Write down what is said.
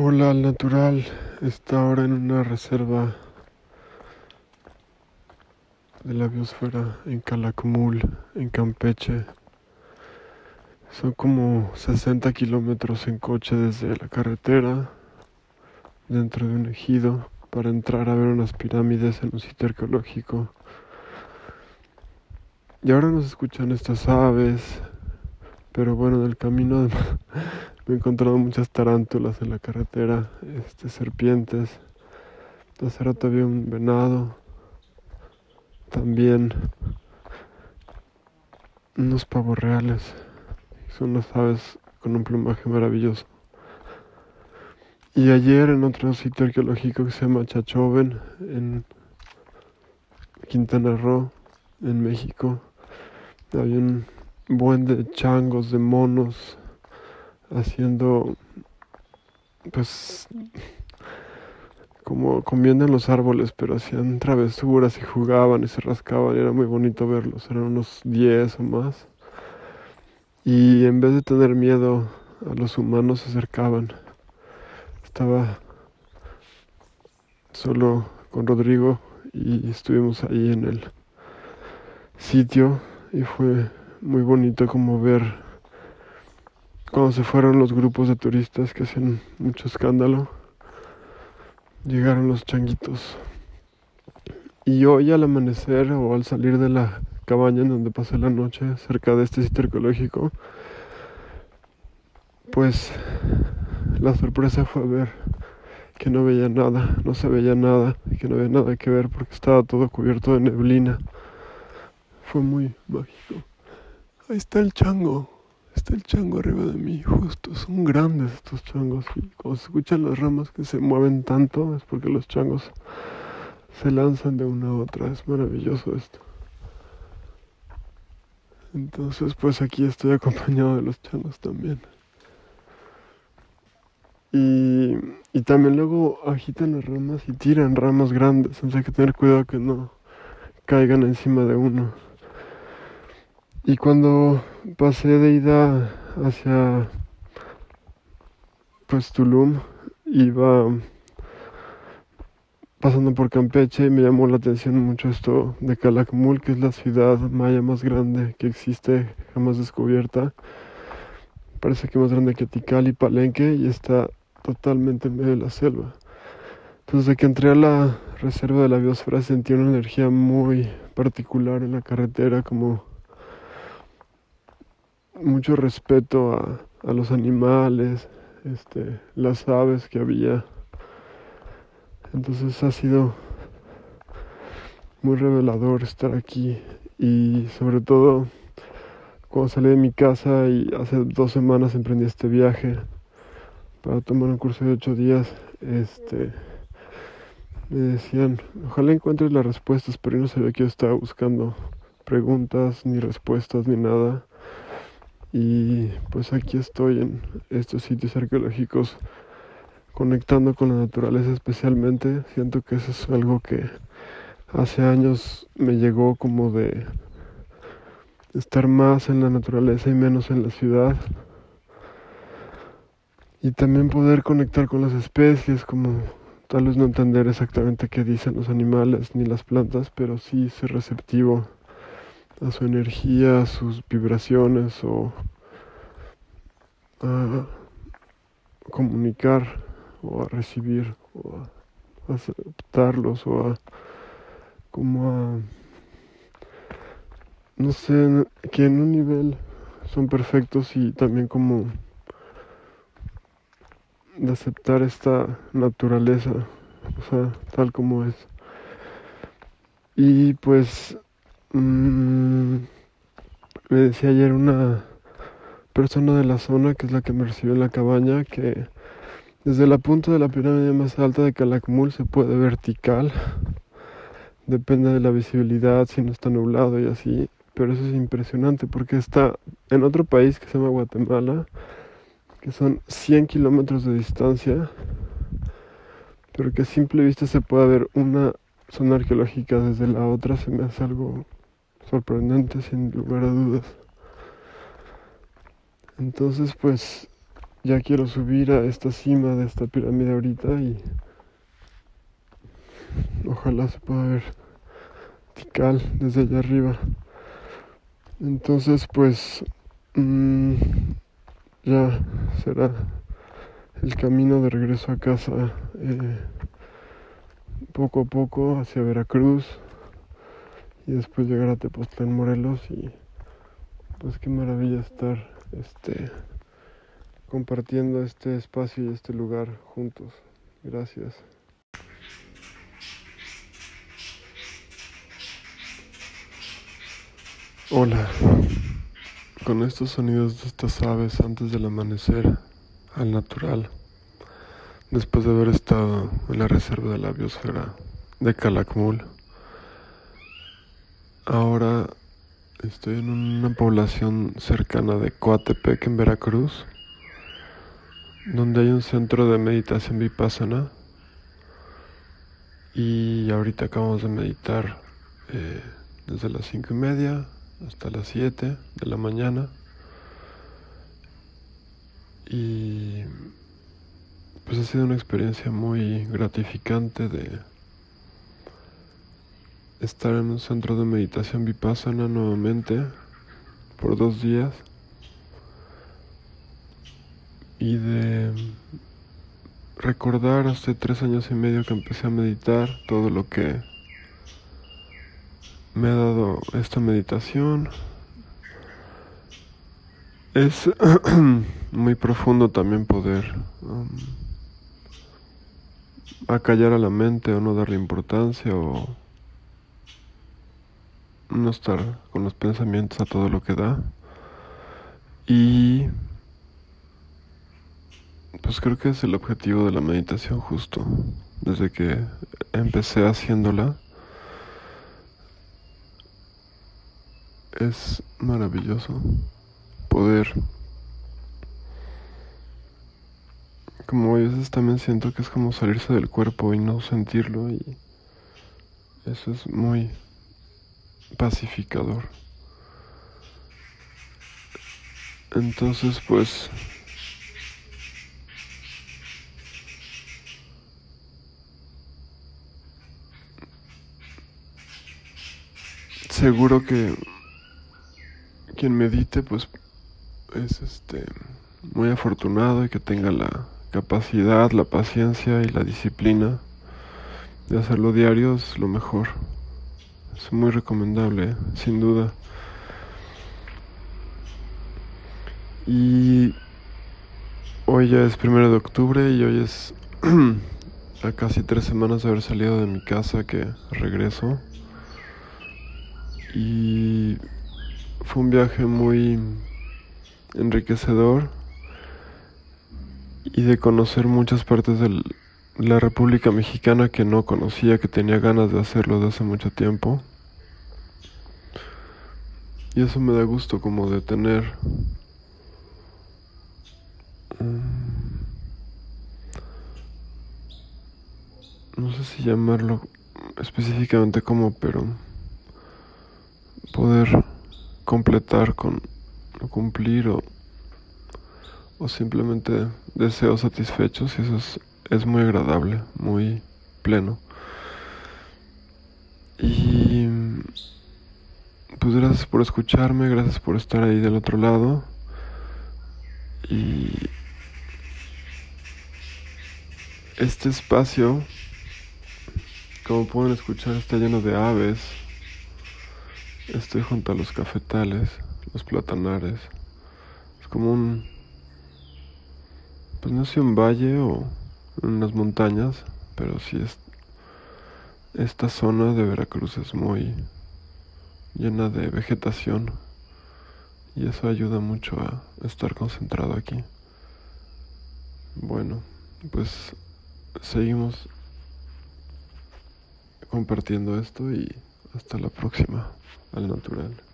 Hola al natural está ahora en una reserva de la biosfera en Calakmul, en Campeche. Son como 60 kilómetros en coche desde la carretera, dentro de un ejido, para entrar a ver unas pirámides en un sitio arqueológico. Y ahora nos escuchan estas aves, pero bueno, en el camino me he encontrado muchas tarántulas en la carretera, este, serpientes. Hace rato había un venado, también unos pavos reales. Son unas aves con un plumaje maravilloso. Y ayer en otro sitio arqueológico que se llama Chachoven, en Quintana Roo, en México, había un buen de changos, de monos, haciendo, pues, como comiendo en los árboles, pero hacían travesuras y jugaban y se rascaban, era muy bonito verlos, eran unos 10 o más. Y en vez de tener miedo a los humanos, se acercaban. Estaba solo con Rodrigo y estuvimos ahí en el sitio y fue muy bonito como ver cuando se fueron los grupos de turistas que hacen mucho escándalo. Llegaron los changuitos. Y hoy al amanecer o al salir de la cabaña en donde pasé la noche cerca de este sitio arqueológico, pues la sorpresa fue ver que no veía nada, no se veía nada, que no había nada que ver porque estaba todo cubierto de neblina. Fue muy mágico. Ahí está el chango. Está el chango arriba de mí, justo. Son grandes estos changos. Y cuando se escuchan las ramas que se mueven tanto, es porque los changos se lanzan de una a otra. Es maravilloso esto. Entonces, pues aquí estoy acompañado de los changos también. Y, y también luego agitan las ramas y tiran ramas grandes. Entonces hay que tener cuidado que no caigan encima de uno. Y cuando pasé de ida hacia pues Tulum, iba pasando por Campeche y me llamó la atención mucho esto de Calakmul, que es la ciudad maya más grande que existe, jamás descubierta. Parece que más grande que Tikal y Palenque y está totalmente en medio de la selva. Entonces, de que entré a la reserva de la biosfera sentí una energía muy particular en la carretera, como mucho respeto a, a los animales, este, las aves que había. Entonces ha sido muy revelador estar aquí y sobre todo cuando salí de mi casa y hace dos semanas emprendí este viaje para tomar un curso de ocho días, este, me decían, ojalá encuentres las respuestas, pero yo no sabía que yo estaba buscando preguntas, ni respuestas, ni nada. Y pues aquí estoy en estos sitios arqueológicos conectando con la naturaleza especialmente. Siento que eso es algo que hace años me llegó como de estar más en la naturaleza y menos en la ciudad. Y también poder conectar con las especies, como tal vez no entender exactamente qué dicen los animales ni las plantas, pero sí ser receptivo a su energía, a sus vibraciones o a comunicar o a recibir o a aceptarlos o a como a no sé que en un nivel son perfectos y también como de aceptar esta naturaleza o sea tal como es. Y pues Mm, me decía ayer una persona de la zona, que es la que me recibió en la cabaña, que desde la punta de la pirámide más alta de Calakmul se puede vertical. Depende de la visibilidad, si no está nublado y así. Pero eso es impresionante porque está en otro país que se llama Guatemala, que son 100 kilómetros de distancia, pero que a simple vista se puede ver una zona arqueológica desde la otra, se me hace algo sorprendente sin lugar a dudas. Entonces pues ya quiero subir a esta cima de esta pirámide ahorita y ojalá se pueda ver Tikal desde allá arriba. Entonces pues mmm, ya será el camino de regreso a casa eh, poco a poco hacia Veracruz y después llegar a Tepoztlán Morelos y pues qué maravilla estar este compartiendo este espacio y este lugar juntos. Gracias. Hola. Con estos sonidos de estas aves antes del amanecer al natural, después de haber estado en la reserva de la biosfera de Calakmul, ahora estoy en una población cercana de Coatepec en Veracruz donde hay un centro de meditación vipassana. Y ahorita acabamos de meditar eh, desde las cinco y media hasta las 7 de la mañana. Y pues ha sido una experiencia muy gratificante de estar en un centro de meditación vipassana nuevamente por dos días y de recordar hace tres años y medio que empecé a meditar todo lo que me ha dado esta meditación. Es muy profundo también poder um, acallar a la mente o no darle importancia o no estar con los pensamientos a todo lo que da. Y pues creo que es el objetivo de la meditación justo. Desde que empecé haciéndola, es maravilloso poder como a veces también siento que es como salirse del cuerpo y no sentirlo y eso es muy pacificador entonces pues seguro que quien medite pues es este muy afortunado y que tenga la capacidad, la paciencia y la disciplina de hacerlo diario es lo mejor. Es muy recomendable, sin duda. Y hoy ya es primero de octubre y hoy es a casi tres semanas de haber salido de mi casa que regreso. Y fue un viaje muy enriquecedor y de conocer muchas partes de la República Mexicana que no conocía, que tenía ganas de hacerlo de hace mucho tiempo. Y eso me da gusto como de tener no sé si llamarlo específicamente como, pero poder completar con o cumplir o, o simplemente deseos satisfechos y eso es, es muy agradable, muy pleno. Y pues gracias por escucharme, gracias por estar ahí del otro lado. Y este espacio, como pueden escuchar, está lleno de aves. Estoy junto a los cafetales, los platanares. Es como un... Pues no sé, un valle o unas montañas, pero sí es... Esta zona de Veracruz es muy llena de vegetación y eso ayuda mucho a estar concentrado aquí. Bueno, pues seguimos compartiendo esto y hasta la próxima al natural.